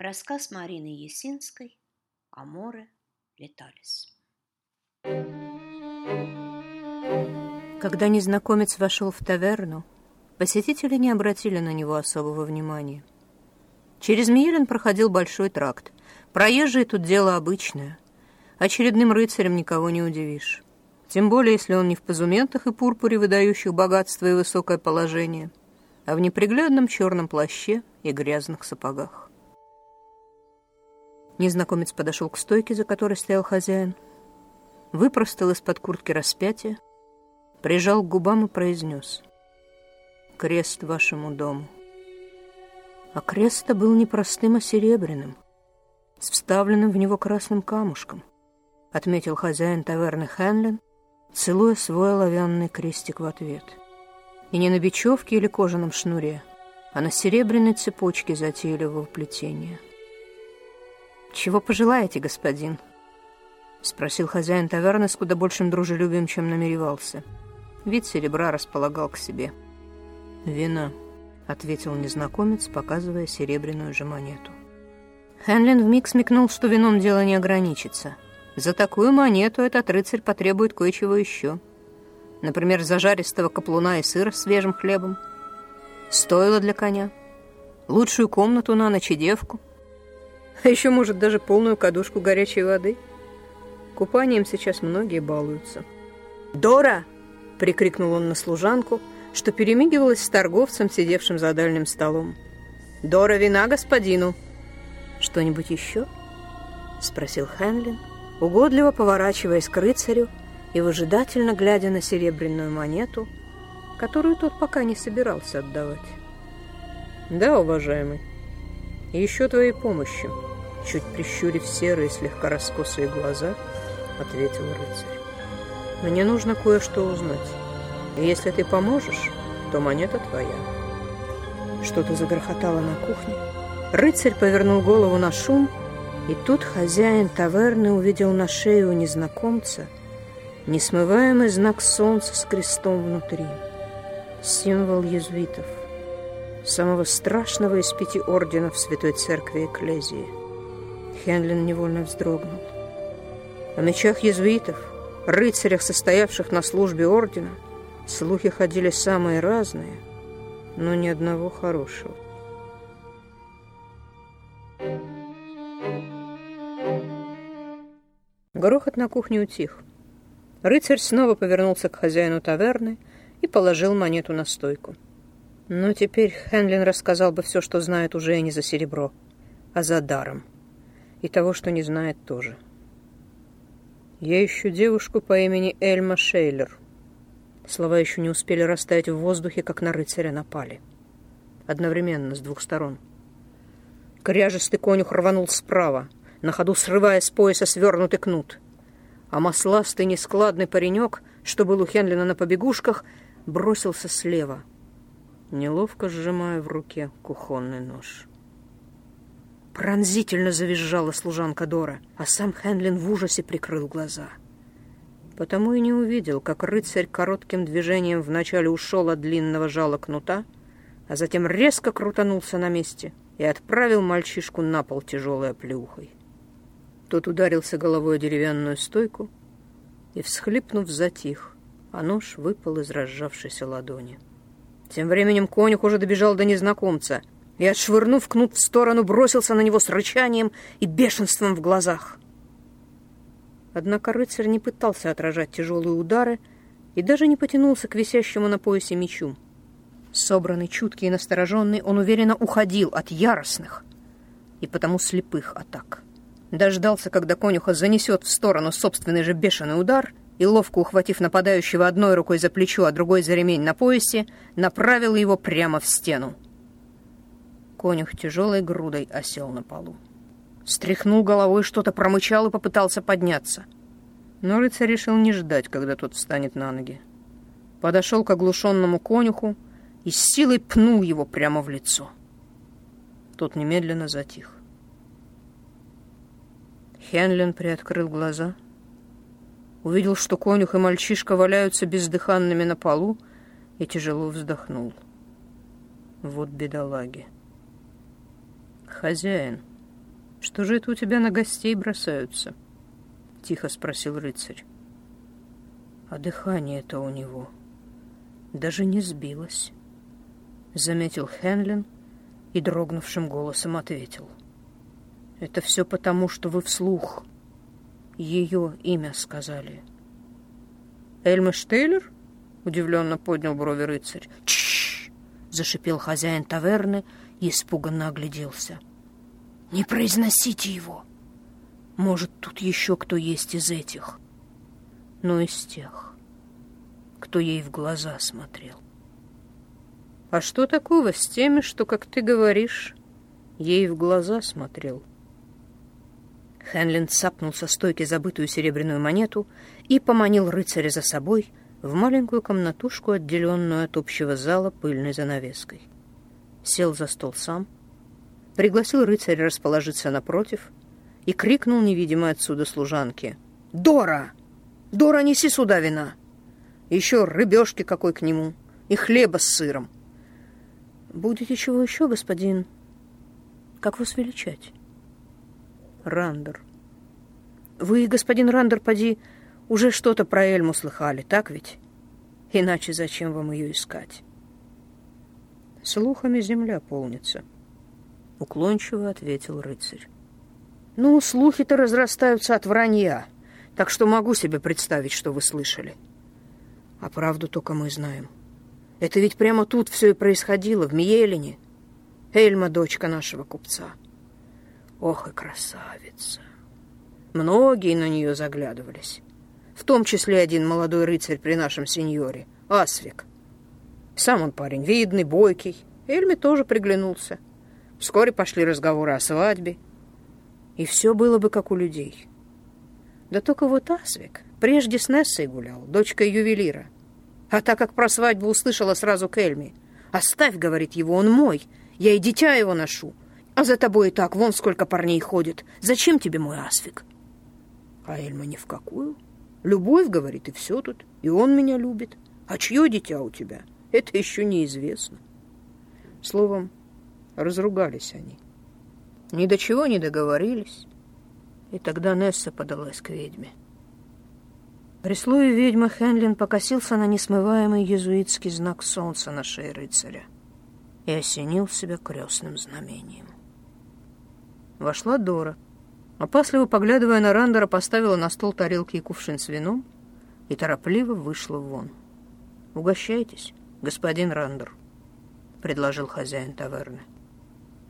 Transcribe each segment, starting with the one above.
Рассказ Марины Есинской «Аморе леталис». Когда незнакомец вошел в таверну, посетители не обратили на него особого внимания. Через Миелин проходил большой тракт. Проезжие тут дело обычное. Очередным рыцарем никого не удивишь. Тем более, если он не в позументах и пурпуре, выдающих богатство и высокое положение, а в неприглядном черном плаще и грязных сапогах. Незнакомец подошел к стойке, за которой стоял хозяин, выпростал из-под куртки распятие, прижал к губам и произнес «Крест вашему дому». А крест-то был не простым, а серебряным, с вставленным в него красным камушком, отметил хозяин таверны Хенлин, целуя свой оловянный крестик в ответ. И не на бечевке или кожаном шнуре, а на серебряной цепочке затейливого плетения — «Чего пожелаете, господин?» — спросил хозяин таверны с куда большим дружелюбием, чем намеревался. Вид серебра располагал к себе. «Вина», — ответил незнакомец, показывая серебряную же монету. Хенлин вмиг смекнул, что вином дело не ограничится. За такую монету этот рыцарь потребует кое-чего еще. Например, зажаристого каплуна и сыра с свежим хлебом, стоило для коня, лучшую комнату на ночь и девку — а еще, может, даже полную кадушку горячей воды. Купанием сейчас многие балуются. «Дора!» — прикрикнул он на служанку, что перемигивалась с торговцем, сидевшим за дальним столом. «Дора, вина господину!» «Что-нибудь еще?» — спросил Хенлин, угодливо поворачиваясь к рыцарю и выжидательно глядя на серебряную монету, которую тот пока не собирался отдавать. «Да, уважаемый, еще твоей помощи», чуть прищурив серые, слегка раскосые глаза, ответил рыцарь. «Мне нужно кое-что узнать. И если ты поможешь, то монета твоя». Что-то загрохотало на кухне. Рыцарь повернул голову на шум, и тут хозяин таверны увидел на шее у незнакомца несмываемый знак солнца с крестом внутри. Символ езуитов, самого страшного из пяти орденов Святой Церкви Экклезии. Хенлин невольно вздрогнул. О мечах езуитов, рыцарях, состоявших на службе ордена, слухи ходили самые разные, но ни одного хорошего. Грохот на кухне утих. Рыцарь снова повернулся к хозяину таверны и положил монету на стойку. Но теперь Хенлин рассказал бы все, что знает уже не за серебро, а за даром и того, что не знает тоже. Я ищу девушку по имени Эльма Шейлер. Слова еще не успели растаять в воздухе, как на рыцаря напали. Одновременно, с двух сторон. Кряжестый конюх рванул справа, на ходу срывая с пояса свернутый кнут. А масластый нескладный паренек, что был у Хенлина на побегушках, бросился слева, неловко сжимая в руке кухонный нож. Пронзительно завизжала служанка Дора, а сам Хенлин в ужасе прикрыл глаза. Потому и не увидел, как рыцарь коротким движением вначале ушел от длинного жала кнута, а затем резко крутанулся на месте и отправил мальчишку на пол тяжелой оплеухой. Тот ударился головой о деревянную стойку и, всхлипнув, затих, а нож выпал из разжавшейся ладони. Тем временем конюх уже добежал до незнакомца — и, отшвырнув кнут в сторону, бросился на него с рычанием и бешенством в глазах. Однако рыцарь не пытался отражать тяжелые удары и даже не потянулся к висящему на поясе мечу. Собранный, чуткий и настороженный, он уверенно уходил от яростных и потому слепых атак. Дождался, когда конюха занесет в сторону собственный же бешеный удар и, ловко ухватив нападающего одной рукой за плечо, а другой за ремень на поясе, направил его прямо в стену. Конюх тяжелой грудой осел на полу. Стряхнул головой, что-то промычал и попытался подняться. Но рыцарь решил не ждать, когда тот встанет на ноги. Подошел к оглушенному конюху и с силой пнул его прямо в лицо. Тот немедленно затих. Хенлин приоткрыл глаза, увидел, что конюх и мальчишка валяются бездыханными на полу, и тяжело вздохнул. Вот бедолаги. «Хозяин», «Что же это у тебя на гостей бросаются?» — тихо спросил рыцарь. А дыхание-то у него даже не сбилось. Заметил Хенлин и дрогнувшим голосом ответил. «Это все потому, что вы вслух ее имя сказали». «Эльма Штейлер?» — удивленно поднял брови рыцарь. «Чш!» — зашипел хозяин таверны и испуганно огляделся. «Не произносите его! Может, тут еще кто есть из этих, но из тех, кто ей в глаза смотрел». «А что такого с теми, что, как ты говоришь, ей в глаза смотрел?» Хенлин сапнул со стойки забытую серебряную монету и поманил рыцаря за собой в маленькую комнатушку, отделенную от общего зала пыльной занавеской. Сел за стол сам, пригласил рыцаря расположиться напротив и крикнул невидимой отсюда служанке. «Дора! Дора, неси сюда вина! Еще рыбешки какой к нему и хлеба с сыром!» «Будете чего еще, господин? Как вас величать?» Рандер. Вы, господин Рандер, поди, уже что-то про Эльму слыхали, так ведь? Иначе зачем вам ее искать? Слухами земля полнится. Уклончиво ответил рыцарь. Ну, слухи-то разрастаются от вранья, так что могу себе представить, что вы слышали. А правду только мы знаем. Это ведь прямо тут все и происходило, в Миелине. Эльма — дочка нашего купца. Ох и красавица! Многие на нее заглядывались. В том числе один молодой рыцарь при нашем сеньоре, Асвик. Сам он парень видный, бойкий. Эльме тоже приглянулся. Вскоре пошли разговоры о свадьбе. И все было бы как у людей. Да только вот Асвик прежде с Нессой гулял, дочкой ювелира. А так как про свадьбу услышала сразу к Эльме. «Оставь, — говорит его, — он мой, я и дитя его ношу. А за тобой и так вон сколько парней ходит. Зачем тебе мой Асфик? А Эльма ни в какую. Любовь, говорит, и все тут. И он меня любит. А чье дитя у тебя? Это еще неизвестно. Словом, разругались они. Ни до чего не договорились. И тогда Несса подалась к ведьме. При слове ведьмы Хенлин покосился на несмываемый езуитский знак солнца на шее рыцаря и осенил себя крестным знамением. Вошла Дора. Опасливо поглядывая на Рандера, поставила на стол тарелки и кувшин с вином и торопливо вышла вон. «Угощайтесь, господин Рандер», — предложил хозяин таверны.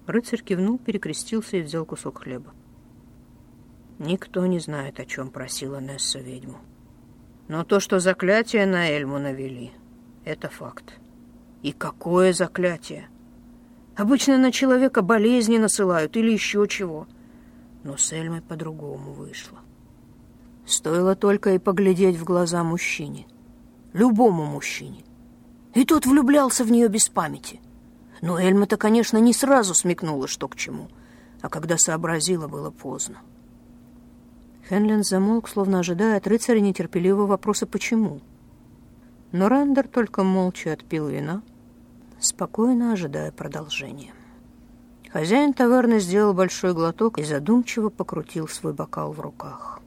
Рыцарь кивнул, перекрестился и взял кусок хлеба. Никто не знает, о чем просила Несса ведьму. Но то, что заклятие на Эльму навели, это факт. И какое заклятие! Обычно на человека болезни насылают или еще чего. Но с Эльмой по-другому вышло. Стоило только и поглядеть в глаза мужчине. Любому мужчине. И тот влюблялся в нее без памяти. Но Эльма-то, конечно, не сразу смекнула, что к чему. А когда сообразила, было поздно. Хенлин замолк, словно ожидая от рыцаря нетерпеливого вопроса «почему?». Но Рандер только молча отпил вина — спокойно ожидая продолжения. Хозяин таверны сделал большой глоток и задумчиво покрутил свой бокал в руках.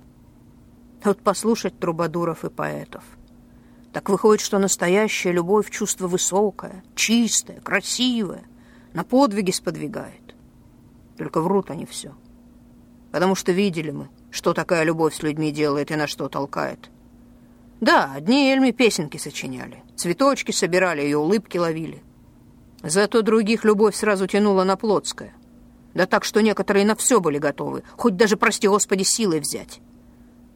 Вот послушать трубадуров и поэтов. Так выходит, что настоящая любовь — чувство высокое, чистое, красивое, на подвиги сподвигает. Только врут они все. Потому что видели мы, что такая любовь с людьми делает и на что толкает. Да, одни Эльми песенки сочиняли, цветочки собирали и улыбки ловили. Зато других любовь сразу тянула на Плотское. Да так, что некоторые на все были готовы, хоть даже, прости господи, силой взять.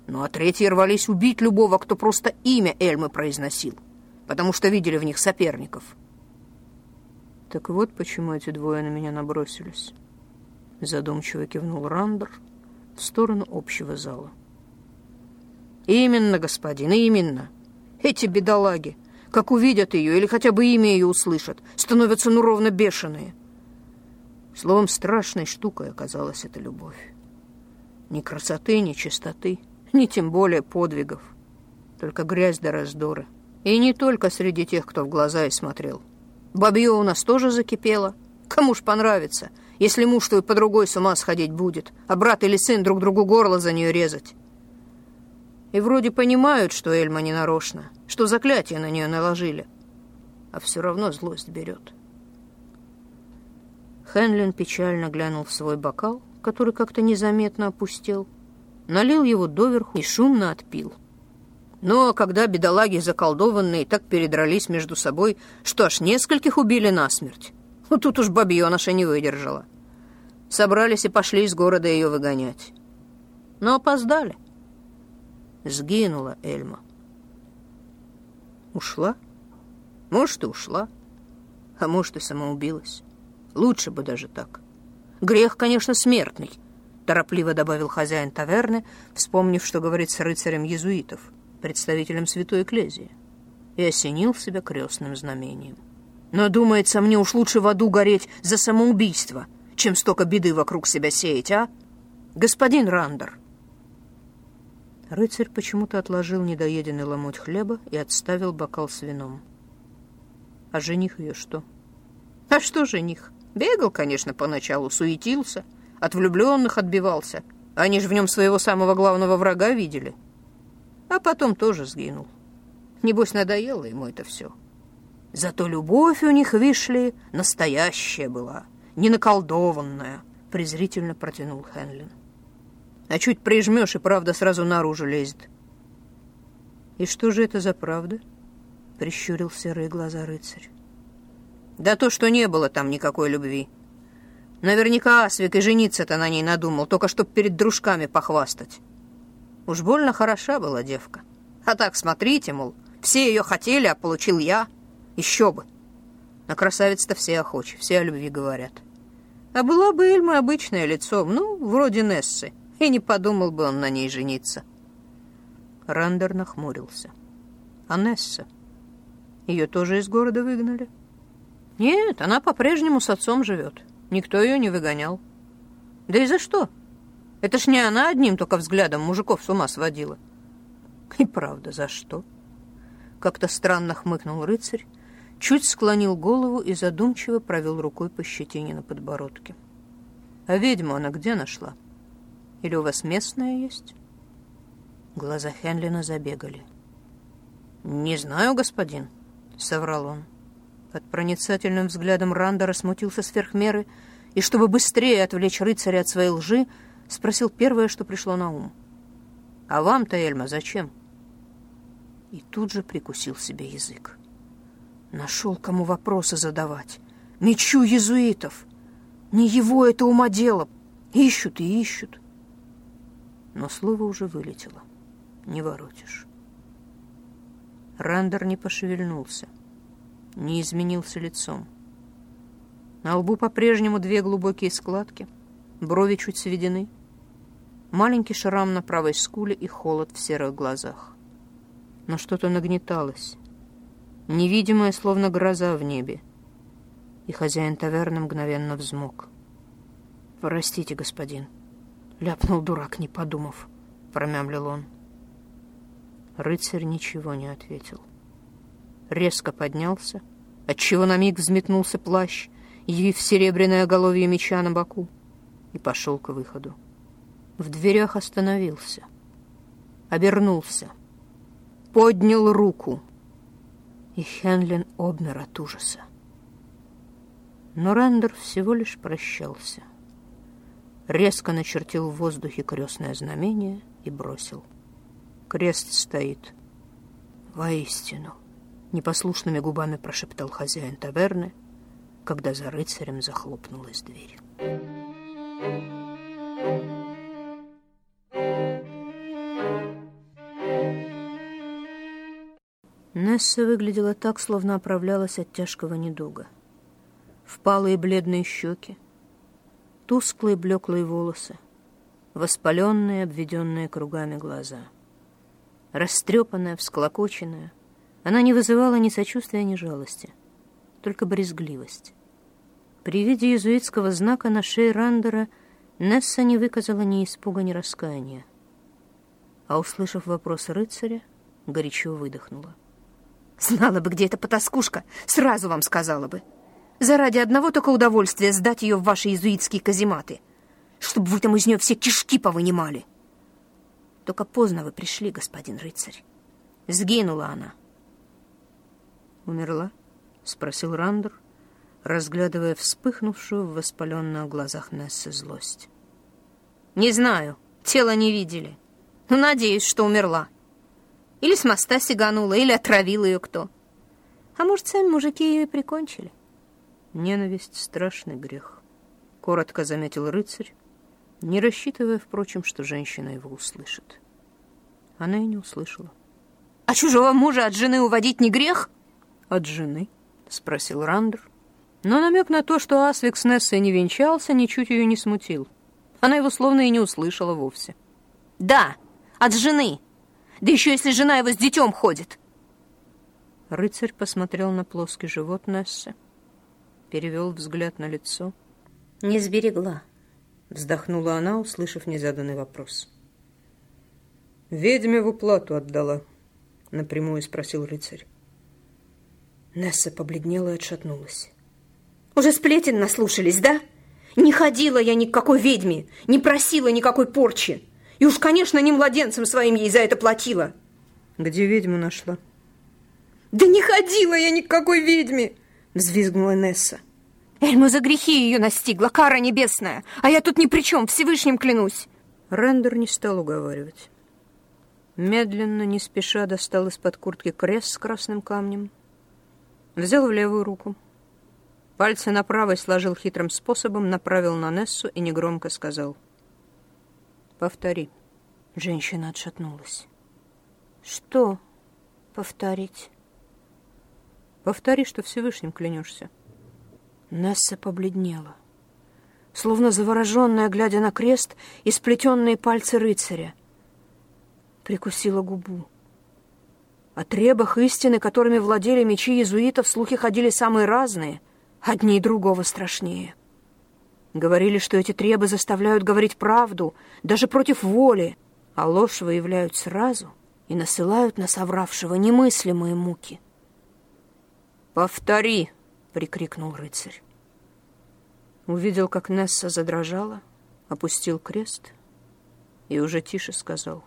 Ну а третьи рвались убить любого, кто просто имя Эльмы произносил, потому что видели в них соперников. Так вот почему эти двое на меня набросились. Задумчиво кивнул Рандер в сторону общего зала. Именно, господин, именно. Эти бедолаги как увидят ее или хотя бы имя ее услышат, становятся ну ровно бешеные. Словом, страшной штукой оказалась эта любовь. Ни красоты, ни чистоты, ни тем более подвигов. Только грязь да раздоры. И не только среди тех, кто в глаза и смотрел. Бабье у нас тоже закипело. Кому ж понравится, если муж твой по другой с ума сходить будет, а брат или сын друг другу горло за нее резать. И вроде понимают, что Эльма не нарочно, что заклятие на нее наложили, а все равно злость берет. Хенлин печально глянул в свой бокал, который как-то незаметно опустел, налил его доверху и шумно отпил. Ну, а когда бедолаги заколдованные так передрались между собой, что аж нескольких убили насмерть, ну, тут уж бабьеныша не выдержала. Собрались и пошли из города ее выгонять. Но опоздали. Сгинула Эльма. Ушла? Может, и ушла. А может, и самоубилась. Лучше бы даже так. Грех, конечно, смертный, торопливо добавил хозяин таверны, вспомнив, что говорит с рыцарем езуитов, представителем святой эклезии, и осенил себя крестным знамением. Но, думается, мне уж лучше в аду гореть за самоубийство, чем столько беды вокруг себя сеять, а? Господин Рандер!» Рыцарь почему-то отложил недоеденный ломоть хлеба и отставил бокал с вином. «А жених ее что?» «А что жених? Бегал, конечно, поначалу, суетился, от влюбленных отбивался. Они же в нем своего самого главного врага видели. А потом тоже сгинул. Небось, надоело ему это все». Зато любовь у них, вишли, настоящая была, не наколдованная, презрительно протянул Хенлин. А чуть прижмешь, и правда сразу наружу лезет. И что же это за правда? Прищурил серые глаза рыцарь. Да то, что не было там никакой любви. Наверняка Асвик и жениться-то на ней надумал, только чтоб перед дружками похвастать. Уж больно хороша была девка. А так, смотрите, мол, все ее хотели, а получил я. Еще бы. На красавиц-то все охочи, все о любви говорят. А была бы Эльма обычное лицо, ну, вроде Нессы, и не подумал бы он на ней жениться. Рандер нахмурился. А Несса? Ее тоже из города выгнали? Нет, она по-прежнему с отцом живет. Никто ее не выгонял. Да и за что? Это ж не она одним только взглядом мужиков с ума сводила. И правда, за что? Как-то странно хмыкнул рыцарь, чуть склонил голову и задумчиво провел рукой по щетине на подбородке. «А ведьму она где нашла? Или у вас местная есть?» Глаза Хенлина забегали. «Не знаю, господин», — соврал он. Под проницательным взглядом Рандера смутился сверх меры и, чтобы быстрее отвлечь рыцаря от своей лжи, спросил первое, что пришло на ум. «А вам-то, Эльма, зачем?» И тут же прикусил себе язык. Нашел, кому вопросы задавать. Мечу езуитов. Не его это ума дело. Ищут и ищут. Но слово уже вылетело. Не воротишь. Рандер не пошевельнулся. Не изменился лицом. На лбу по-прежнему две глубокие складки. Брови чуть сведены. Маленький шрам на правой скуле и холод в серых глазах. Но что-то нагнеталось невидимая, словно гроза в небе. И хозяин таверны мгновенно взмок. «Простите, господин», — ляпнул дурак, не подумав, — промямлил он. Рыцарь ничего не ответил. Резко поднялся, отчего на миг взметнулся плащ, явив серебряное оголовье меча на боку, и пошел к выходу. В дверях остановился, обернулся, поднял руку — и Хенлин обмер от ужаса. Но Рендер всего лишь прощался. Резко начертил в воздухе крестное знамение и бросил. Крест стоит. Воистину, непослушными губами прошептал хозяин таверны, когда за рыцарем захлопнулась дверь. Несса выглядела так, словно оправлялась от тяжкого недуга. Впалые бледные щеки, тусклые блеклые волосы, воспаленные, обведенные кругами глаза. Растрепанная, всклокоченная, она не вызывала ни сочувствия, ни жалости, только брезгливость. При виде иезуитского знака на шее Рандера Несса не выказала ни испуга, ни раскаяния. А, услышав вопрос рыцаря, горячо выдохнула. Знала бы, где эта потаскушка, сразу вам сказала бы. Заради одного только удовольствия сдать ее в ваши иезуитские казематы, чтобы вы там из нее все кишки повынимали. Только поздно вы пришли, господин рыцарь. Сгинула она. Умерла? Спросил Рандер, разглядывая вспыхнувшую в воспаленных глазах Нессы злость. Не знаю, тело не видели. Но надеюсь, что умерла. Или с моста сиганула, или отравил ее кто. А может, сами мужики ее и прикончили. Ненависть — страшный грех, — коротко заметил рыцарь, не рассчитывая, впрочем, что женщина его услышит. Она и не услышала. «А чужого мужа от жены уводить не грех?» «От жены?» — спросил Рандер. Но намек на то, что Асвик с Нессой не венчался, ничуть ее не смутил. Она его словно и не услышала вовсе. «Да, от жены. Да еще если жена его с детем ходит». Рыцарь посмотрел на плоский живот Нессы, перевел взгляд на лицо. «Не сберегла», — вздохнула она, услышав незаданный вопрос. «Ведьме в уплату отдала», — напрямую спросил рыцарь. Несса побледнела и отшатнулась. «Уже сплетен наслушались, да? Не ходила я ни к какой ведьме, не просила никакой порчи. И уж, конечно, не младенцем своим ей за это платила». «Где ведьму нашла?» «Да не ходила я ни к какой ведьме!» — взвизгнула Несса. «Эльму за грехи ее настигла, кара небесная, а я тут ни при чем, Всевышним клянусь!» Рендер не стал уговаривать. Медленно, не спеша, достал из-под куртки крест с красным камнем, взял в левую руку. Пальцы на правой сложил хитрым способом, направил на Нессу и негромко сказал. «Повтори». Женщина отшатнулась. «Что повторить?» «Повтори, что Всевышним клянешься». Несса побледнела, словно завороженная, глядя на крест и сплетенные пальцы рыцаря. Прикусила губу. О требах истины, которыми владели мечи иезуитов, слухи ходили самые разные, одни и другого страшнее. Говорили, что эти требы заставляют говорить правду, даже против воли, а ложь выявляют сразу и насылают на совравшего немыслимые муки. «Повтори!» — прикрикнул рыцарь. Увидел, как Несса задрожала, опустил крест и уже тише сказал.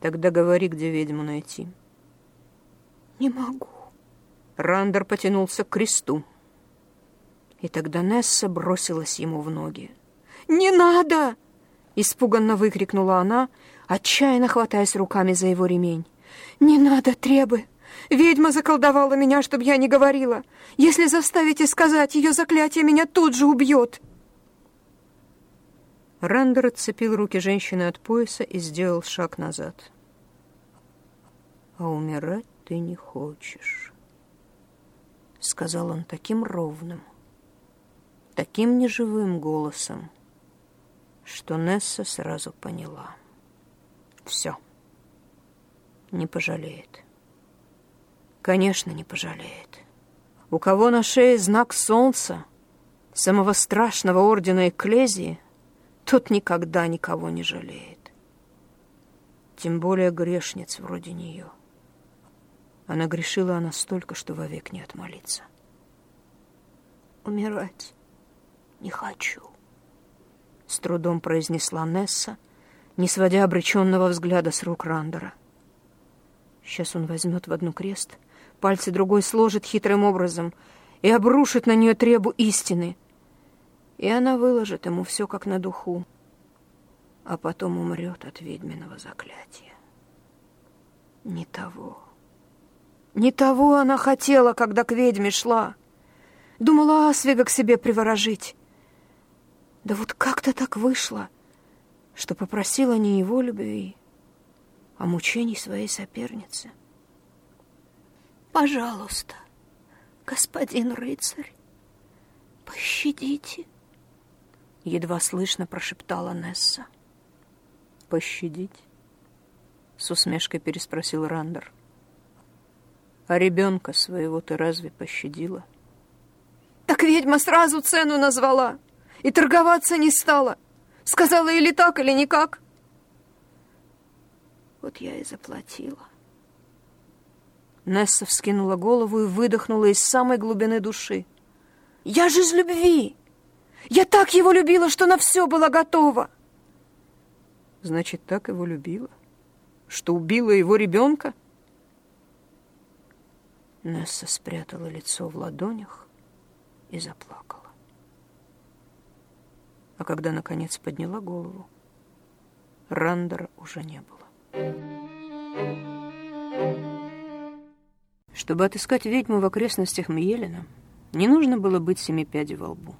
«Тогда говори, где ведьму найти». «Не могу». Рандер потянулся к кресту. И тогда Несса бросилась ему в ноги. «Не надо!» — испуганно выкрикнула она, отчаянно хватаясь руками за его ремень. «Не надо, требы! Ведьма заколдовала меня, чтобы я не говорила. Если заставите сказать, ее заклятие меня тут же убьет!» Рандер отцепил руки женщины от пояса и сделал шаг назад. «А умирать ты не хочешь», — сказал он таким ровным, таким неживым голосом, что Несса сразу поняла. Все. Не пожалеет. Конечно, не пожалеет. У кого на шее знак солнца, самого страшного ордена Экклезии, тот никогда никого не жалеет. Тем более грешниц вроде нее. Она грешила она столько, что вовек не отмолиться. Умирать не хочу», — с трудом произнесла Несса, не сводя обреченного взгляда с рук Рандера. Сейчас он возьмет в одну крест, пальцы другой сложит хитрым образом и обрушит на нее требу истины. И она выложит ему все как на духу, а потом умрет от ведьминого заклятия. Не того. Не того она хотела, когда к ведьме шла. Думала Асвига к себе приворожить. Да вот как-то так вышло, что попросила не его любви, а мучений своей соперницы. «Пожалуйста, господин рыцарь, пощадите!» Едва слышно прошептала Несса. «Пощадить?» С усмешкой переспросил Рандер. «А ребенка своего ты разве пощадила?» «Так ведьма сразу цену назвала!» и торговаться не стала. Сказала или так, или никак. Вот я и заплатила. Несса вскинула голову и выдохнула из самой глубины души. Я же из любви. Я так его любила, что на все была готова. Значит, так его любила? Что убила его ребенка? Несса спрятала лицо в ладонях и заплакала. А когда, наконец, подняла голову, Рандера уже не было. Чтобы отыскать ведьму в окрестностях Мьелина, не нужно было быть семи пядей во лбу.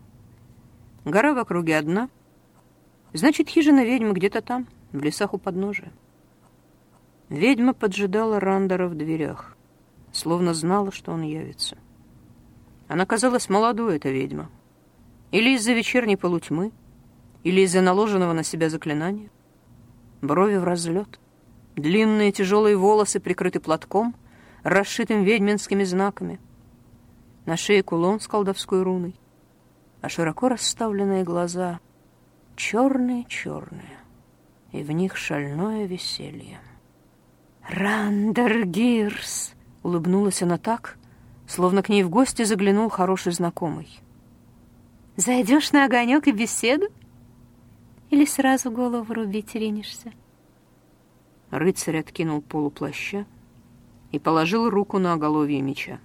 Гора в округе одна, значит, хижина ведьмы где-то там, в лесах у подножия. Ведьма поджидала Рандера в дверях словно знала, что он явится. Она казалась молодой, эта ведьма. Или из-за вечерней полутьмы, или из-за наложенного на себя заклинания. Брови в разлет, длинные тяжелые волосы прикрыты платком, расшитым ведьминскими знаками. На шее кулон с колдовской руной, а широко расставленные глаза черные-черные, и в них шальное веселье. «Рандергирс!» Улыбнулась она так, словно к ней в гости заглянул хороший знакомый. «Зайдешь на огонек и беседу? Или сразу голову рубить ринешься?» Рыцарь откинул полуплаща и положил руку на оголовье меча.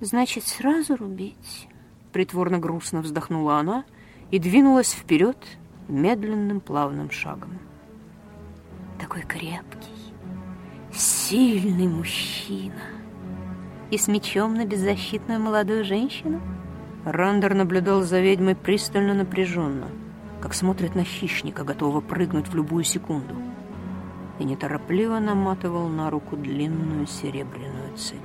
«Значит, сразу рубить?» Притворно грустно вздохнула она и двинулась вперед медленным плавным шагом. «Такой крепкий, Сильный мужчина. И с мечом на беззащитную молодую женщину? Рандер наблюдал за ведьмой пристально напряженно, как смотрит на хищника, готового прыгнуть в любую секунду, и неторопливо наматывал на руку длинную серебряную цепь.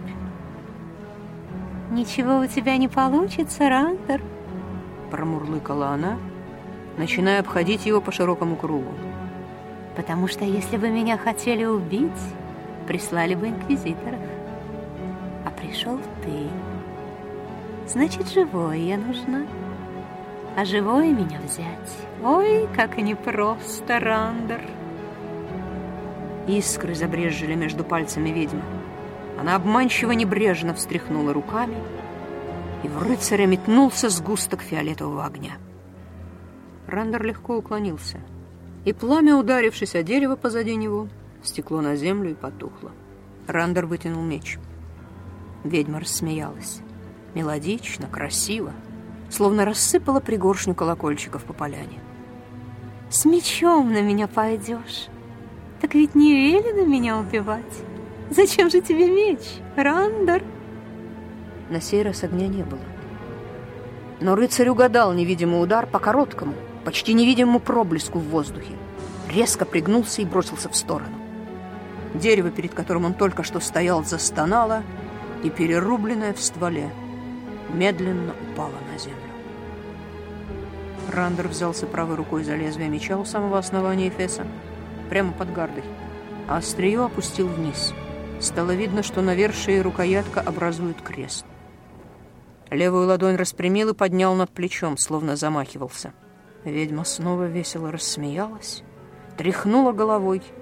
«Ничего у тебя не получится, Рандер», — промурлыкала она, начиная обходить его по широкому кругу. «Потому что если бы меня хотели убить, прислали бы инквизиторов. А пришел ты. Значит, живое я нужна. А живое меня взять. Ой, как непросто, Рандер. Искры забрежили между пальцами ведьмы. Она обманчиво небрежно встряхнула руками, и в рыцаря метнулся сгусток фиолетового огня. Рандер легко уклонился, и пламя, ударившись о дерево позади него, Стекло на землю и потухло. Рандер вытянул меч. Ведьма рассмеялась. Мелодично, красиво, словно рассыпала пригоршню колокольчиков по поляне. «С мечом на меня пойдешь? Так ведь не велено меня убивать. Зачем же тебе меч, Рандер?» На сей раз огня не было. Но рыцарь угадал невидимый удар по короткому, почти невидимому проблеску в воздухе. Резко пригнулся и бросился в сторону. Дерево, перед которым он только что стоял, застонало, и перерубленное в стволе медленно упало на землю. Рандер взялся правой рукой за лезвие меча у самого основания Эфеса, прямо под гардой, а острие опустил вниз. Стало видно, что навершие рукоятка образуют крест. Левую ладонь распрямил и поднял над плечом, словно замахивался. Ведьма снова весело рассмеялась, тряхнула головой —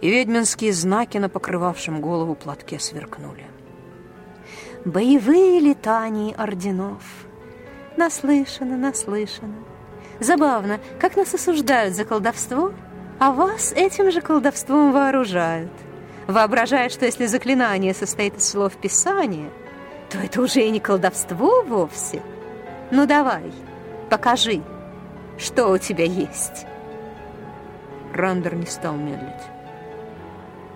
и ведьминские знаки на покрывавшем голову платке сверкнули. Боевые летания орденов. Наслышано, наслышано. Забавно, как нас осуждают за колдовство, а вас этим же колдовством вооружают, воображая, что если заклинание состоит из слов Писания, то это уже и не колдовство вовсе. Ну давай, покажи, что у тебя есть. Рандер не стал медлить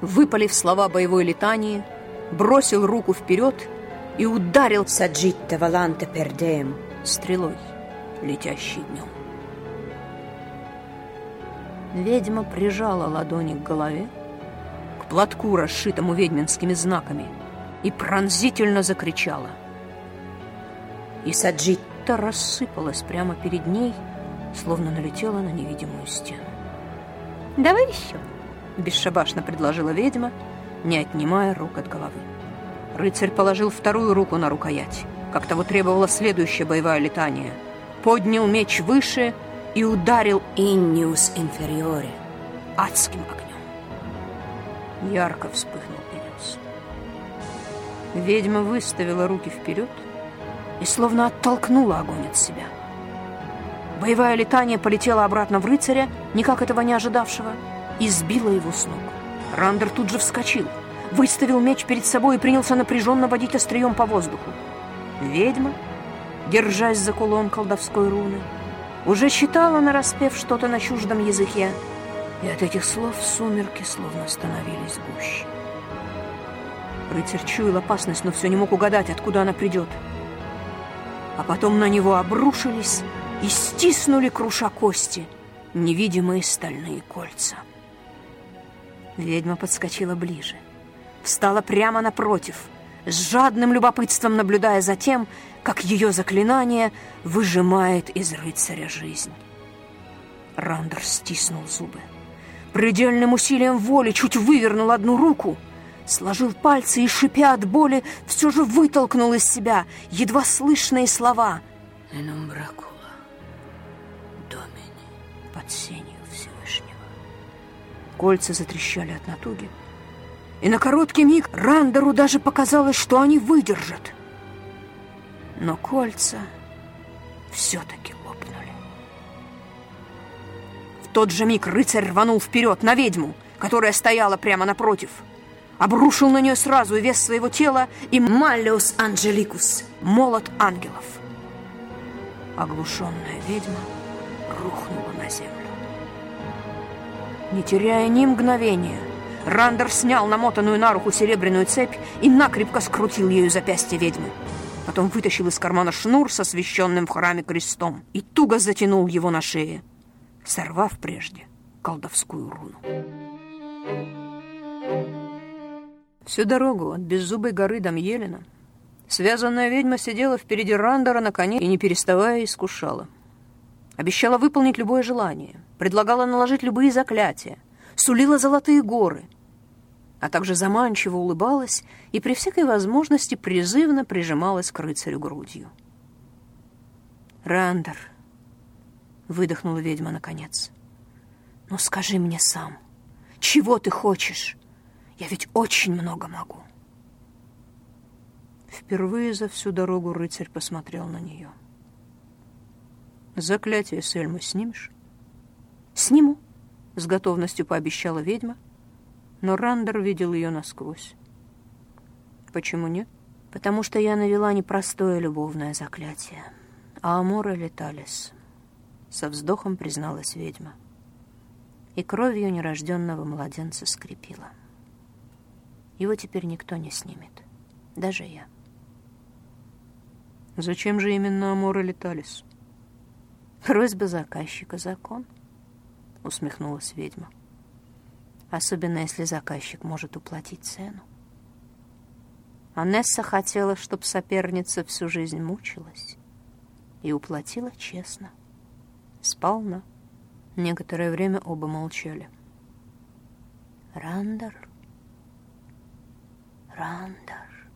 выпалив слова боевой летании, бросил руку вперед и ударил «Саджитте валанте пердеем» стрелой, летящей днем. Ведьма прижала ладони к голове, к платку, расшитому ведьминскими знаками, и пронзительно закричала. И Саджитта рассыпалась прямо перед ней, словно налетела на невидимую стену. «Давай еще!» — бесшабашно предложила ведьма, не отнимая рук от головы. Рыцарь положил вторую руку на рукоять, как того требовало следующее боевое летание. Поднял меч выше и ударил «Инниус инфериоре» адским огнем. Ярко вспыхнул пенес. Ведьма выставила руки вперед и словно оттолкнула огонь от себя. Боевая летание полетела обратно в рыцаря, никак этого не ожидавшего, и сбила его с ног. Рандер тут же вскочил, выставил меч перед собой и принялся напряженно водить острием по воздуху. Ведьма, держась за кулон колдовской руны, уже читала нараспев что-то на чуждом языке, и от этих слов сумерки словно становились гуще. Рыцарь чуял опасность, но все не мог угадать, откуда она придет. А потом на него обрушились и стиснули, круша кости, невидимые стальные кольца. Ведьма подскочила ближе, встала прямо напротив, с жадным любопытством наблюдая за тем, как ее заклинание выжимает из рыцаря жизнь. Рандер стиснул зубы. Предельным усилием воли чуть вывернул одну руку, сложил пальцы и, шипя от боли, все же вытолкнул из себя едва слышные слова «Энумбракула, домини, под сенью Всевышнего». Кольца затрещали от натуги, и на короткий миг Рандеру даже показалось, что они выдержат. Но кольца все-таки лопнули. В тот же миг рыцарь рванул вперед на ведьму, которая стояла прямо напротив. Обрушил на нее сразу вес своего тела и Маллиус Анджеликус, молот ангелов. Оглушенная ведьма рухнула на землю. Не теряя ни мгновения, Рандер снял намотанную на руку серебряную цепь и накрепко скрутил ею запястье ведьмы. Потом вытащил из кармана шнур со священным в храме крестом и туго затянул его на шее, сорвав прежде колдовскую руну. Всю дорогу от беззубой горы до Мьелина связанная ведьма сидела впереди Рандера на коне и, не переставая, искушала. Обещала выполнить любое желание, предлагала наложить любые заклятия, сулила золотые горы, а также заманчиво улыбалась и при всякой возможности призывно прижималась к рыцарю грудью. «Рандер», — выдохнула ведьма наконец, — «ну скажи мне сам, чего ты хочешь? Я ведь очень много могу». Впервые за всю дорогу рыцарь посмотрел на нее. «Заклятие с Эльмы снимешь?» «Сниму», — с готовностью пообещала ведьма, — но Рандер видел ее насквозь. Почему нет? Потому что я навела непростое любовное заклятие, а Амора леталис. Со вздохом призналась ведьма. И кровью нерожденного младенца скрепила. Его теперь никто не снимет, даже я. Зачем же именно Амора леталис? Просьба заказчика закон, усмехнулась ведьма особенно если заказчик может уплатить цену. Анесса хотела, чтобы соперница всю жизнь мучилась и уплатила честно, сполна. Некоторое время оба молчали. «Рандер, Рандер,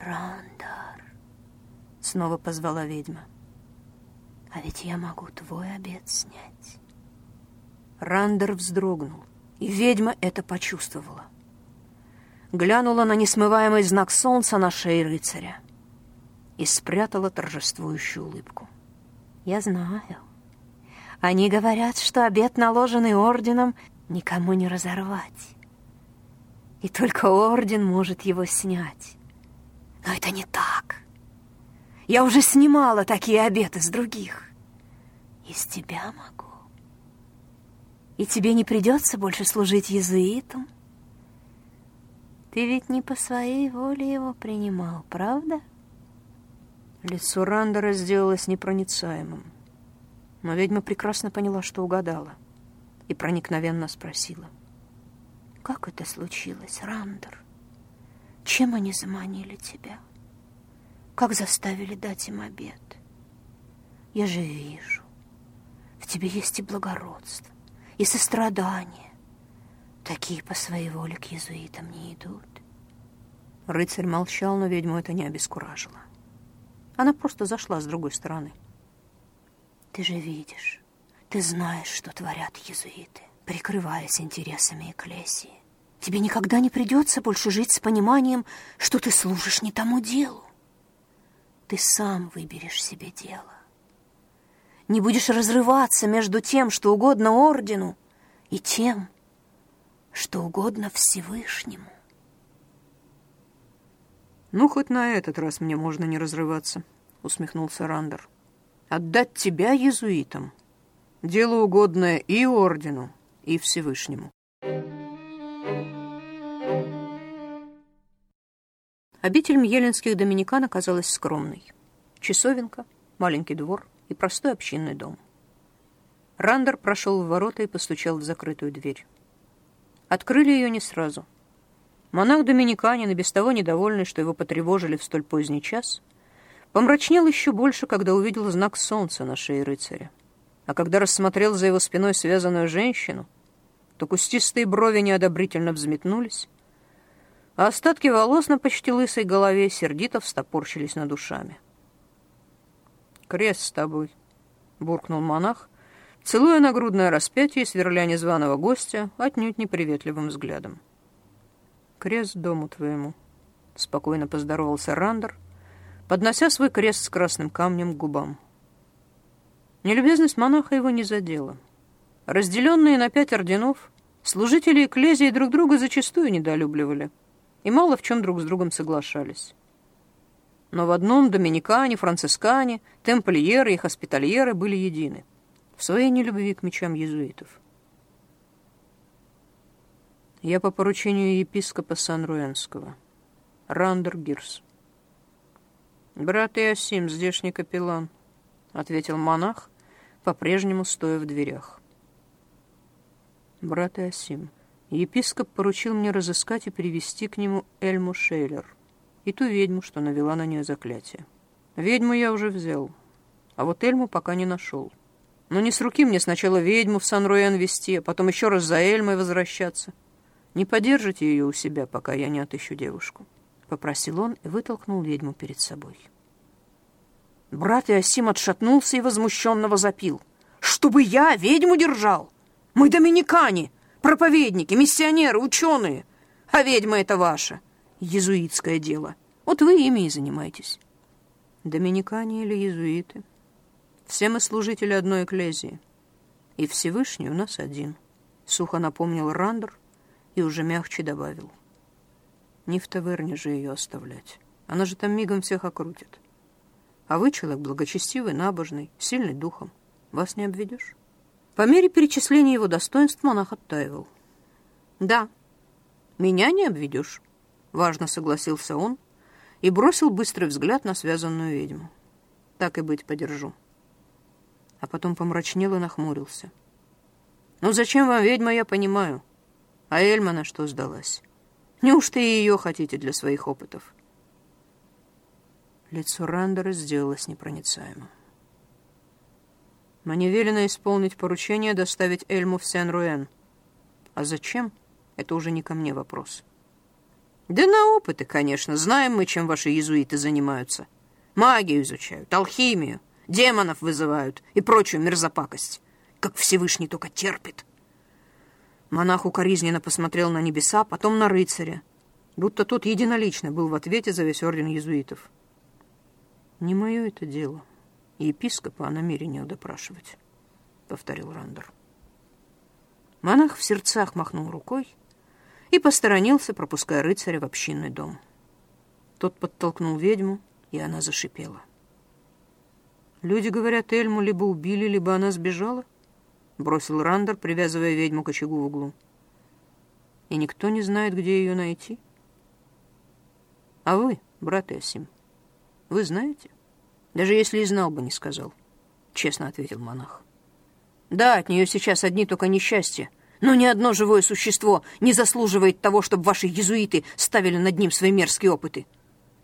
Рандер», — снова позвала ведьма. «А ведь я могу твой обед снять». Рандер вздрогнул, и ведьма это почувствовала. Глянула на несмываемый знак солнца на шее рыцаря и спрятала торжествующую улыбку. «Я знаю. Они говорят, что обет, наложенный орденом, никому не разорвать. И только орден может его снять. Но это не так. Я уже снимала такие обеты с других. Из тебя могу и тебе не придется больше служить езуитам. Ты ведь не по своей воле его принимал, правда? Лицо Рандера сделалось непроницаемым. Но ведьма прекрасно поняла, что угадала, и проникновенно спросила. «Как это случилось, Рандер? Чем они заманили тебя? Как заставили дать им обед? Я же вижу, в тебе есть и благородство, и сострадание. Такие по своей воле к езуитам не идут. Рыцарь молчал, но ведьму это не обескуражило. Она просто зашла с другой стороны. Ты же видишь, ты знаешь, что творят езуиты, прикрываясь интересами Экклесии. Тебе никогда не придется больше жить с пониманием, что ты служишь не тому делу. ты сам выберешь себе дело. Не будешь разрываться между тем, что угодно ордену, и тем, что угодно Всевышнему. «Ну, хоть на этот раз мне можно не разрываться», — усмехнулся Рандер. «Отдать тебя езуитам. Дело угодное и ордену, и Всевышнему». Обитель мьеленских доминикан оказалась скромной. Часовенка, маленький двор и простой общинный дом. Рандер прошел в ворота и постучал в закрытую дверь. Открыли ее не сразу — Монах-доминиканин, и без того недовольный, что его потревожили в столь поздний час, помрачнел еще больше, когда увидел знак солнца на шее рыцаря. А когда рассмотрел за его спиной связанную женщину, то кустистые брови неодобрительно взметнулись, а остатки волос на почти лысой голове сердито встопорщились над ушами. «Крест с тобой», — буркнул монах, целуя нагрудное распятие и сверля незваного гостя отнюдь неприветливым взглядом крест дому твоему», — спокойно поздоровался Рандер, поднося свой крест с красным камнем к губам. Нелюбезность монаха его не задела. Разделенные на пять орденов, служители экклезии друг друга зачастую недолюбливали и мало в чем друг с другом соглашались. Но в одном доминикане, францискане, темплиеры и хоспитальеры были едины в своей нелюбви к мечам езуитов. Я по поручению епископа Сан-Руэнского. Рандер Гирс. «Брат Иосим, здешний капеллан», — ответил монах, по-прежнему стоя в дверях. «Брат Иосим, епископ поручил мне разыскать и привести к нему Эльму Шейлер и ту ведьму, что навела на нее заклятие. Ведьму я уже взял, а вот Эльму пока не нашел. Но не с руки мне сначала ведьму в Сан-Руэн вести, а потом еще раз за Эльмой возвращаться». «Не подержите ее у себя, пока я не отыщу девушку», — попросил он и вытолкнул ведьму перед собой. Брат Иосим отшатнулся и возмущенно возопил. «Чтобы я ведьму держал? Мы доминикане, проповедники, миссионеры, ученые. А ведьма это ваша, езуитское дело. Вот вы ими и занимаетесь». Доминикане или езуиты? Все мы служители одной экклезии. И Всевышний у нас один, — сухо напомнил Рандер, — и уже мягче добавил. Не в таверне же ее оставлять. Она же там мигом всех окрутит. А вы человек благочестивый, набожный, сильный духом. Вас не обведешь? По мере перечисления его достоинств монах оттаивал. «Да, меня не обведешь», — важно согласился он и бросил быстрый взгляд на связанную ведьму. «Так и быть подержу». А потом помрачнел и нахмурился. «Ну зачем вам ведьма, я понимаю. А Эльма на что сдалась? Неужто и ее хотите для своих опытов? Лицо Рандера сделалось непроницаемым. Мне велено исполнить поручение доставить Эльму в Сен-Руэн. А зачем? Это уже не ко мне вопрос. Да на опыты, конечно. Знаем мы, чем ваши иезуиты занимаются. Магию изучают, алхимию, демонов вызывают и прочую мерзопакость. Как Всевышний только терпит. Монах укоризненно посмотрел на небеса, потом на рыцаря, будто тот единолично был в ответе за весь орден иезуитов. «Не мое это дело, епископа о намерении допрашивать», — повторил Рандер. Монах в сердцах махнул рукой и посторонился, пропуская рыцаря в общинный дом. Тот подтолкнул ведьму, и она зашипела. Люди говорят, Эльму либо убили, либо она сбежала —— бросил Рандер, привязывая ведьму к очагу в углу. «И никто не знает, где ее найти?» «А вы, брат Эсим, вы знаете?» «Даже если и знал бы, не сказал», — честно ответил монах. «Да, от нее сейчас одни только несчастья, но ни одно живое существо не заслуживает того, чтобы ваши езуиты ставили над ним свои мерзкие опыты.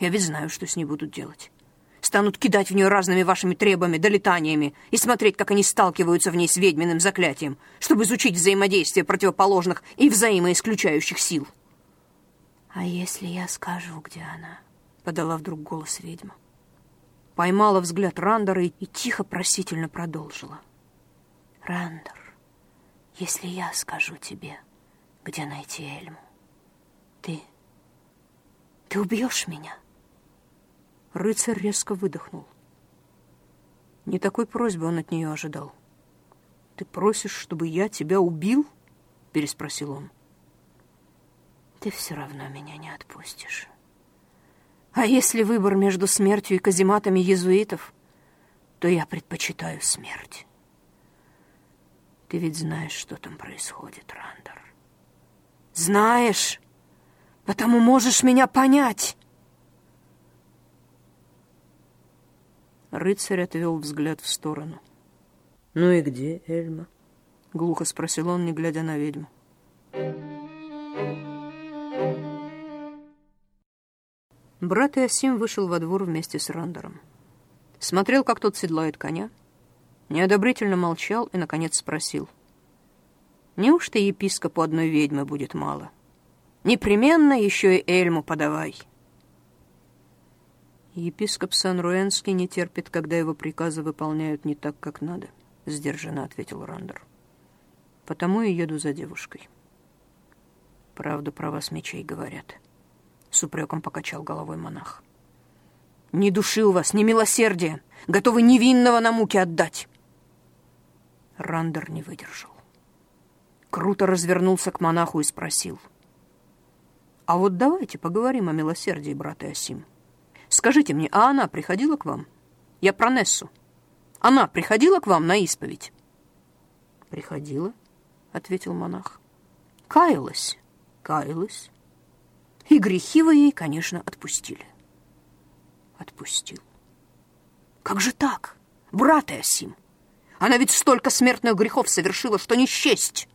Я ведь знаю, что с ней будут делать» станут кидать в нее разными вашими требами, долетаниями и смотреть, как они сталкиваются в ней с ведьминым заклятием, чтобы изучить взаимодействие противоположных и взаимоисключающих сил. «А если я скажу, где она?» — подала вдруг голос ведьма. Поймала взгляд Рандера и тихо просительно продолжила. «Рандер, если я скажу тебе, где найти Эльму, ты... ты убьешь меня?» Рыцарь резко выдохнул. Не такой просьбы он от нее ожидал. «Ты просишь, чтобы я тебя убил?» — переспросил он. «Ты все равно меня не отпустишь. А если выбор между смертью и казематами езуитов, то я предпочитаю смерть. Ты ведь знаешь, что там происходит, Рандер. Знаешь, потому можешь меня понять». Рыцарь отвел взгляд в сторону. «Ну и где Эльма?» — глухо спросил он, не глядя на ведьму. Брат Иосим вышел во двор вместе с Рандером. Смотрел, как тот седлает коня, неодобрительно молчал и, наконец, спросил. «Неужто епископу одной ведьмы будет мало? Непременно еще и Эльму подавай». «Епископ Сан-Руэнский не терпит, когда его приказы выполняют не так, как надо», — сдержанно ответил Рандер. «Потому и еду за девушкой». «Правду про вас мечей говорят», — с упреком покачал головой монах. «Ни души у вас, ни милосердия, готовы невинного на муки отдать». Рандер не выдержал. Круто развернулся к монаху и спросил. «А вот давайте поговорим о милосердии, брат Иосим». Скажите мне, а она приходила к вам? Я про Нессу. Она приходила к вам на исповедь? Приходила, ответил монах. Каялась, каялась. И грехи вы ей, конечно, отпустили. Отпустил. Как же так, брат Иосим? Она ведь столько смертных грехов совершила, что не счесть.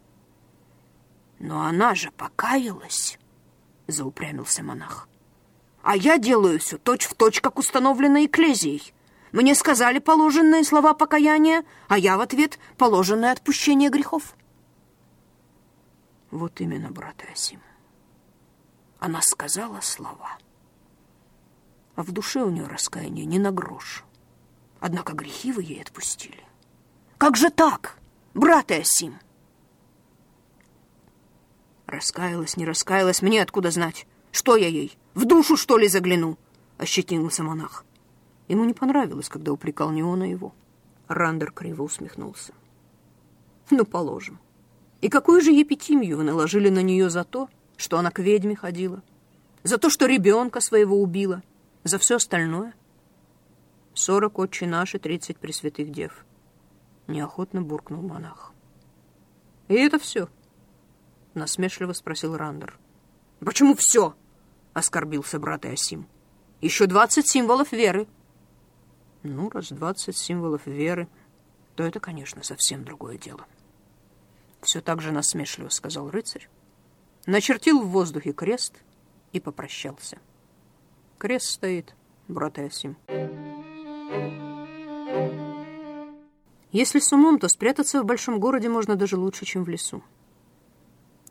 Но она же покаялась, заупрямился монах. А я делаю все точь-в-точь, как установлено Экклезией. Мне сказали положенные слова покаяния, а я в ответ положенное отпущение грехов. Вот именно, брат Асим. Она сказала слова. А в душе у нее раскаяние не на грош. Однако грехи вы ей отпустили. Как же так, брат Асим? Раскаялась, не раскаялась, мне откуда знать? Что я ей, в душу, что ли, загляну?» — ощетинился монах. Ему не понравилось, когда упрекал не он, а его. Рандер криво усмехнулся. «Ну, положим. И какую же епитимию вы наложили на нее за то, что она к ведьме ходила? За то, что ребенка своего убила? За все остальное?» «Сорок отче наши, тридцать пресвятых дев», — неохотно буркнул монах. «И это все?» — насмешливо спросил Рандер. «Почему все?» — оскорбился брат Иосим. «Еще двадцать символов веры». «Ну, раз двадцать символов веры, то это, конечно, совсем другое дело». Все так же насмешливо сказал рыцарь, начертил в воздухе крест и попрощался. «Крест стоит, брат Иосим». Если с умом, то спрятаться в большом городе можно даже лучше, чем в лесу.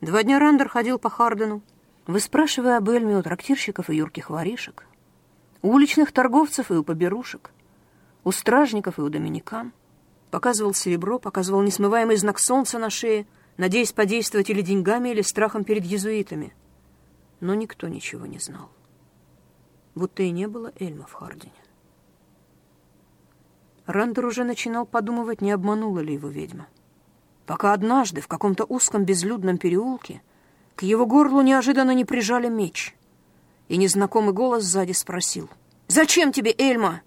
Два дня Рандер ходил по Хардену, выспрашивая об Эльме у трактирщиков и юрких воришек, у уличных торговцев и у поберушек, у стражников и у доминикан. Показывал серебро, показывал несмываемый знак солнца на шее, надеясь подействовать или деньгами, или страхом перед езуитами. Но никто ничего не знал. Будто и не было Эльма в Хардине. Рандер уже начинал подумывать, не обманула ли его ведьма. Пока однажды в каком-то узком безлюдном переулке к его горлу неожиданно не прижали меч. И незнакомый голос сзади спросил. «Зачем тебе, Эльма?»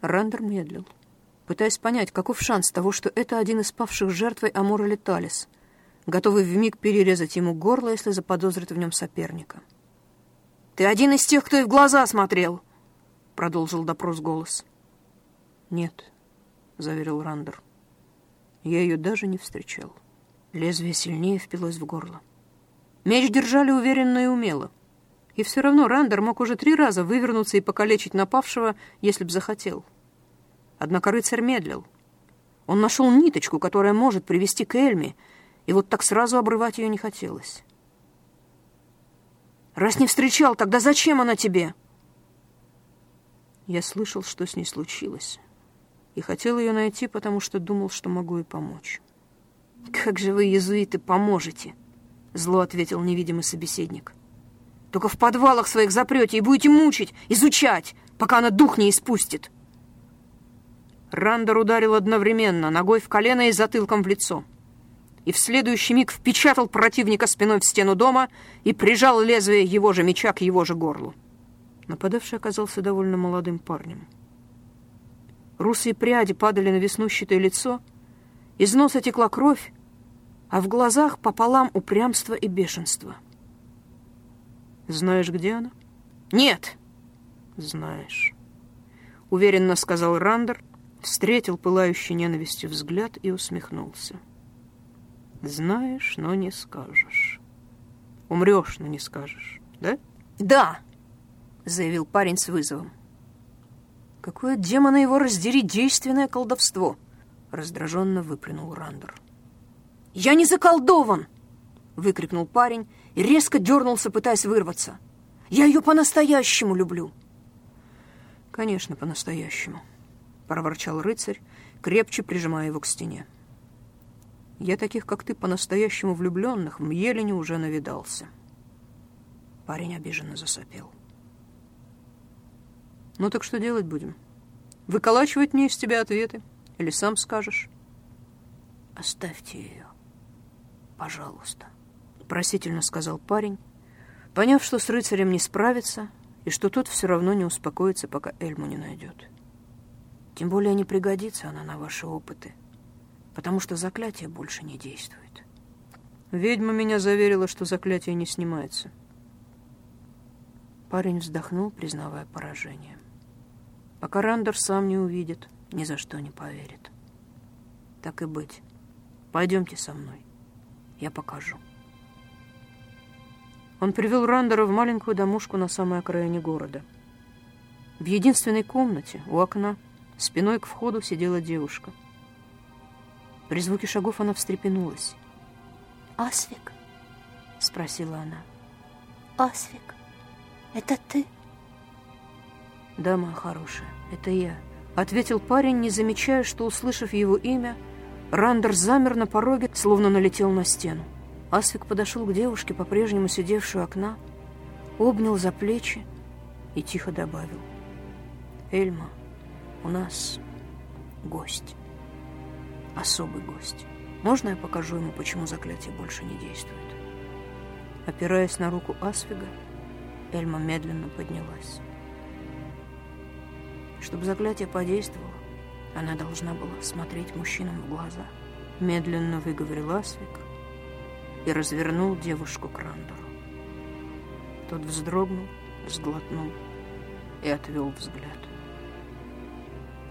Рандер медлил, пытаясь понять, каков шанс того, что это один из павших жертвой Амора Леталис, готовый вмиг перерезать ему горло, если заподозрит в нем соперника. «Ты один из тех, кто и в глаза смотрел!» — продолжил допрос голос. «Нет», — заверил Рандер. «Я ее даже не встречал». Лезвие сильнее впилось в горло. Меч держали уверенно и умело. И все равно Рандер мог уже три раза вывернуться и покалечить напавшего, если б захотел. Однако рыцарь медлил. Он нашел ниточку, которая может привести к Эльме, и вот так сразу обрывать ее не хотелось. «Раз не встречал, тогда зачем она тебе?» Я слышал, что с ней случилось, и хотел ее найти, потому что думал, что могу ей помочь. «Как же вы, езуиты, поможете?» Зло ответил невидимый собеседник. Только в подвалах своих запрете и будете мучить, изучать, пока она дух не испустит. Рандер ударил одновременно, ногой в колено и затылком в лицо. И в следующий миг впечатал противника спиной в стену дома и прижал лезвие его же меча к его же горлу. Нападавший оказался довольно молодым парнем. Русые пряди падали на веснущатое лицо, из носа текла кровь, а в глазах пополам упрямство и бешенство. «Знаешь, где она?» «Нет!» «Знаешь», — уверенно сказал Рандер, встретил пылающий ненавистью взгляд и усмехнулся. «Знаешь, но не скажешь. Умрешь, но не скажешь, да?» «Да!» — заявил парень с вызовом. «Какое демона его раздери действенное колдовство!» — раздраженно выплюнул Рандер. «Я не заколдован!» — выкрикнул парень и резко дернулся, пытаясь вырваться. «Я ее по-настоящему люблю!» «Конечно, по-настоящему», — проворчал рыцарь, крепче прижимая его к стене. «Я таких, как ты, по-настоящему влюбленных в Мьелине уже навидался». Парень обиженно засопел. «Ну так что делать будем? Выколачивать мне из тебя ответы? Или сам скажешь?» «Оставьте ее, пожалуйста», — просительно сказал парень, поняв, что с рыцарем не справится, и что тот все равно не успокоится, пока Эльму не найдет. Тем более не пригодится она на ваши опыты, потому что заклятие больше не действует. Ведьма меня заверила, что заклятие не снимается. Парень вздохнул, признавая поражение. Пока Рандер сам не увидит, ни за что не поверит. Так и быть. Пойдемте со мной. Я покажу. Он привел Рандера в маленькую домушку на самой окраине города. В единственной комнате, у окна, спиной к входу сидела девушка. При звуке шагов она встрепенулась. «Асвик?» — спросила она. «Асвик, это ты?» «Да, моя хорошая, это я», — ответил парень, не замечая, что, услышав его имя, Рандер замер на пороге, словно налетел на стену. Асвик подошел к девушке, по-прежнему сидевшей у окна, обнял за плечи и тихо добавил. «Эльма, у нас гость. Особый гость. Можно я покажу ему, почему заклятие больше не действует?» Опираясь на руку Асвига, Эльма медленно поднялась. Чтобы заклятие подействовало, она должна была смотреть мужчинам в глаза. Медленно выговорил Асвик, и развернул девушку к Рандору. Тот вздрогнул, сглотнул и отвел взгляд.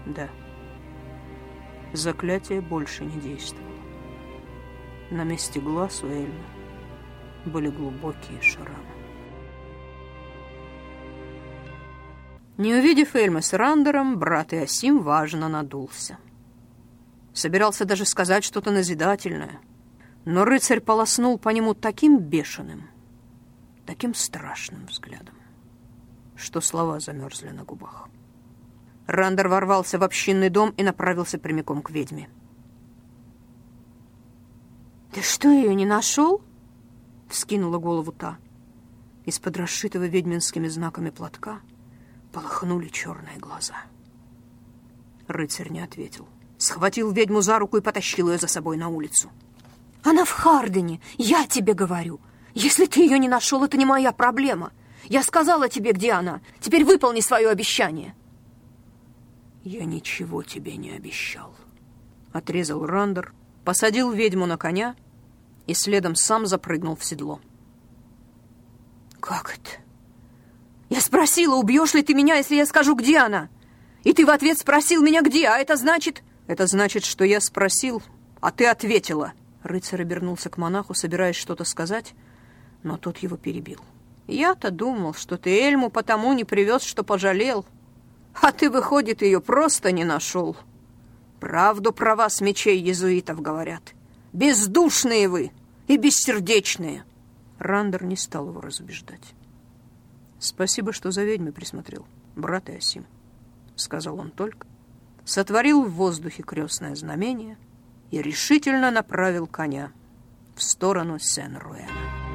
Да, заклятие больше не действовало. На месте глаз у Эльмы были глубокие шрамы. Не увидев Эльмы с Рандером, брат Иосим важно надулся. Собирался даже сказать что-то назидательное — но рыцарь полоснул по нему таким бешеным, таким страшным взглядом, что слова замерзли на губах. Рандер ворвался в общинный дом и направился прямиком к ведьме. «Ты что, ее не нашел?» — вскинула голову та. Из-под расшитого ведьминскими знаками платка полохнули черные глаза. Рыцарь не ответил. Схватил ведьму за руку и потащил ее за собой на улицу. Она в Хардене, я тебе говорю. Если ты ее не нашел, это не моя проблема. Я сказала тебе, где она. Теперь выполни свое обещание. Я ничего тебе не обещал. Отрезал Рандер, посадил ведьму на коня и следом сам запрыгнул в седло. Как это? Я спросила, убьешь ли ты меня, если я скажу, где она? И ты в ответ спросил меня, где, а это значит... Это значит, что я спросил, а ты ответила. — Рыцарь обернулся к монаху, собираясь что-то сказать, но тот его перебил. «Я-то думал, что ты Эльму потому не привез, что пожалел. А ты, выходит, ее просто не нашел. Правду про вас мечей езуитов говорят. Бездушные вы и бессердечные». Рандер не стал его разубеждать. «Спасибо, что за ведьмой присмотрел, брат Иосим», — сказал он только. Сотворил в воздухе крестное знамение — и решительно направил коня в сторону Сен-Руэна.